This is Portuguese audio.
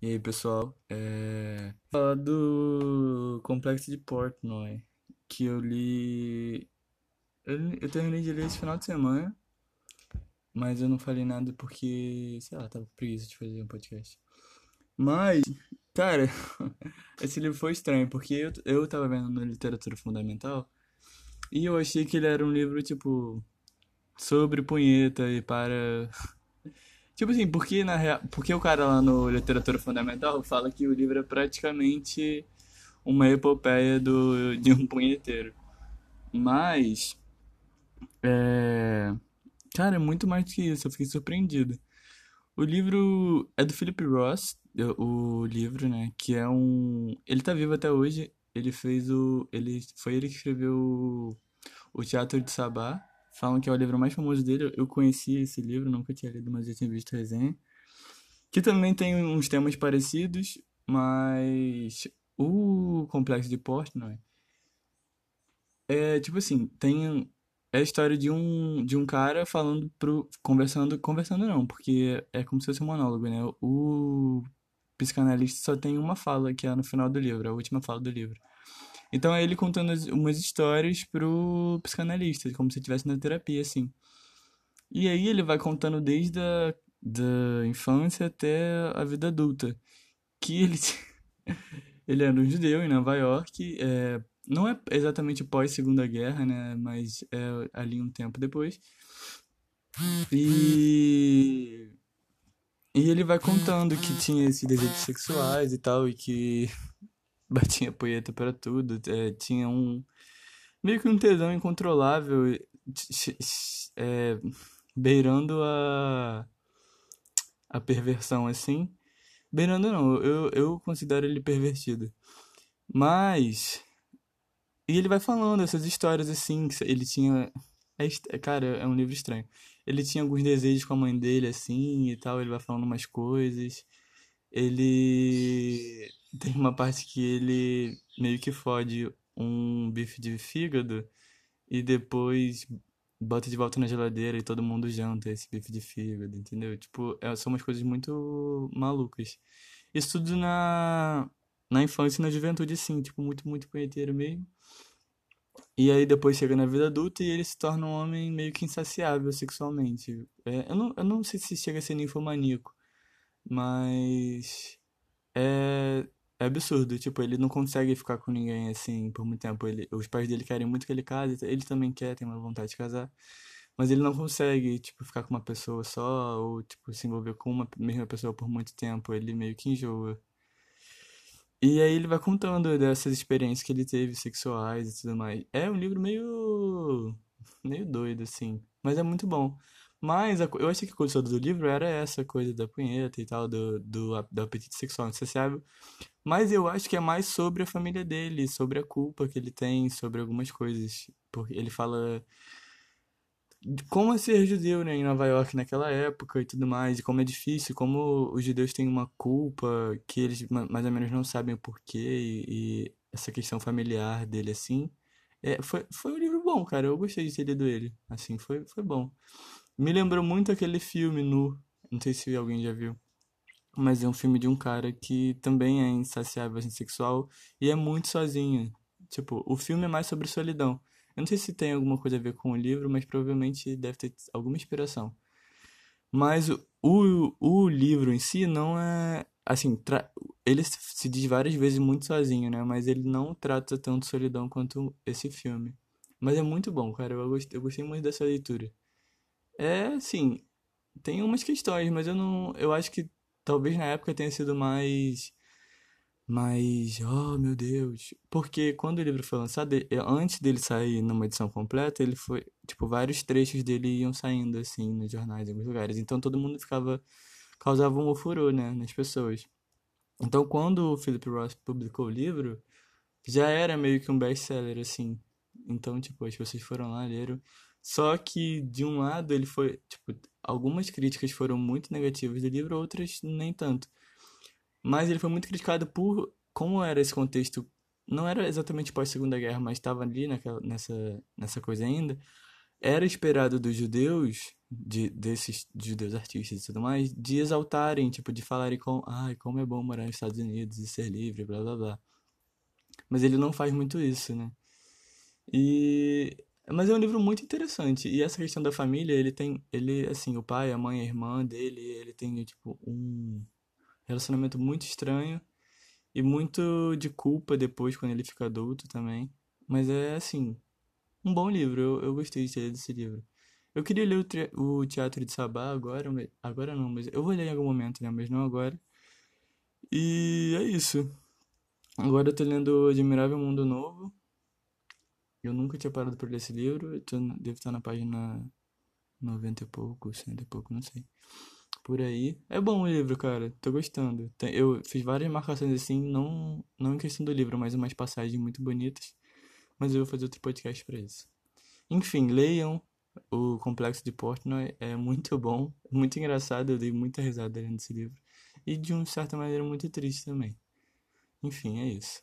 E aí, pessoal, é... Falar do Complexo de Portnoy, que eu li... Eu, eu terminei de ler esse final de semana, mas eu não falei nada porque, sei lá, tava com preguiça de fazer um podcast. Mas, cara, esse livro foi estranho, porque eu, eu tava vendo na literatura fundamental e eu achei que ele era um livro, tipo, sobre punheta e para Tipo assim, porque, na real, porque o cara lá no Literatura Fundamental fala que o livro é praticamente uma epopeia do, de um punheteiro. Mas. É. Cara, é muito mais do que isso, eu fiquei surpreendido. O livro é do Philip Ross, o livro, né? Que é um. Ele tá vivo até hoje. Ele fez o. Ele... Foi ele que escreveu o Teatro de Sabá falam que é o livro mais famoso dele. Eu conheci esse livro, nunca tinha lido, mas já tinha visto resenha. Que também tem uns temas parecidos, mas o Complexo de Portnoy é tipo assim, tem é a história de um de um cara falando pro conversando, conversando não, porque é como se fosse um monólogo, né? O psicanalista só tem uma fala que é no final do livro, a última fala do livro. Então é ele contando umas histórias pro psicanalista, como se estivesse na terapia, assim. E aí ele vai contando desde a da infância até a vida adulta. Que ele, ele era um judeu em Nova York, é, não é exatamente pós Segunda Guerra, né, mas é ali um tempo depois. E e ele vai contando que tinha esses desejos sexuais e tal e que batia poeta para tudo, é, tinha um meio que um tesão incontrolável, é, beirando a a perversão assim. Beirando não, eu, eu considero ele pervertido. Mas e ele vai falando essas histórias assim, que ele tinha é, cara, é um livro estranho. Ele tinha alguns desejos com a mãe dele assim e tal, ele vai falando umas coisas. Ele tem uma parte que ele meio que fode um bife de fígado e depois bota de volta na geladeira e todo mundo janta esse bife de fígado, entendeu? Tipo, é, são umas coisas muito malucas. Isso tudo na, na infância e na juventude, sim, tipo, muito, muito punheteiro mesmo. E aí depois chega na vida adulta e ele se torna um homem meio que insaciável sexualmente. É, eu, não, eu não sei se chega a ser ninfomaníaco, mas é, absurdo, tipo, ele não consegue ficar com ninguém assim por muito tempo. Ele, os pais dele querem muito que ele case, ele também quer, tem uma vontade de casar, mas ele não consegue, tipo, ficar com uma pessoa só ou, tipo, se envolver com uma mesma pessoa por muito tempo. Ele meio que enjoa. E aí ele vai contando dessas experiências que ele teve sexuais e tudo mais. É um livro meio meio doido assim, mas é muito bom. Mas a, eu achei que a coisa do livro era essa coisa da punheta e tal, do, do, do apetite sexual insaciável. Mas eu acho que é mais sobre a família dele, sobre a culpa que ele tem, sobre algumas coisas. Porque ele fala como é ser judeu né, em Nova York naquela época e tudo mais, e como é difícil, como os judeus têm uma culpa que eles mais ou menos não sabem o porquê, e, e essa questão familiar dele, assim. É, foi, foi um livro bom, cara, eu gostei de ter lido ele, assim, foi, foi bom. Me lembrou muito aquele filme Nu, não sei se alguém já viu, mas é um filme de um cara que também é insaciável assim, sexual e é muito sozinho. Tipo, o filme é mais sobre solidão. Eu não sei se tem alguma coisa a ver com o livro, mas provavelmente deve ter alguma inspiração. Mas o, o, o livro em si não é. Assim, ele se diz várias vezes muito sozinho, né? Mas ele não trata tanto solidão quanto esse filme. Mas é muito bom, cara. Eu gostei, eu gostei muito dessa leitura. É, assim, tem umas questões, mas eu não. Eu acho que talvez na época tenha sido mais. Mais. Oh, meu Deus. Porque quando o livro foi lançado, antes dele sair numa edição completa, ele foi. Tipo, vários trechos dele iam saindo, assim, nos jornais, em alguns lugares. Então todo mundo ficava. causava um ofurô, né, nas pessoas. Então quando o Philip Ross publicou o livro, já era meio que um best-seller, assim. Então, tipo, as pessoas foram lá, leram. Só que, de um lado, ele foi. Tipo, algumas críticas foram muito negativas do livro, outras nem tanto. Mas ele foi muito criticado por. Como era esse contexto. Não era exatamente pós-Segunda Guerra, mas estava ali naquela, nessa, nessa coisa ainda. era esperado dos judeus, de, desses judeus artistas e tudo mais, de exaltarem, tipo, de falarem com, ai, como é bom morar nos Estados Unidos e ser livre, blá blá blá. Mas ele não faz muito isso, né? E mas é um livro muito interessante. E essa questão da família, ele tem, ele assim, o pai, a mãe, a irmã dele, ele tem tipo um relacionamento muito estranho e muito de culpa depois quando ele fica adulto também. Mas é assim, um bom livro. Eu, eu gostei de ler desse livro. Eu queria ler o, o Teatro de Sabá agora, agora não, mas eu vou ler em algum momento, né? Mas não agora. E é isso. Agora eu tô lendo Admirável Mundo Novo. Eu nunca tinha parado por ler esse livro. Eu tô, devo estar na página 90 e pouco, 100 e pouco, não sei. Por aí. É bom o livro, cara. Tô gostando. Eu fiz várias marcações assim, não, não em questão do livro, mas umas passagens muito bonitas. Mas eu vou fazer outro podcast pra isso. Enfim, leiam. O Complexo de Portnoy é muito bom, muito engraçado. Eu dei muita risada lendo esse livro. E de uma certa maneira muito triste também. Enfim, é isso.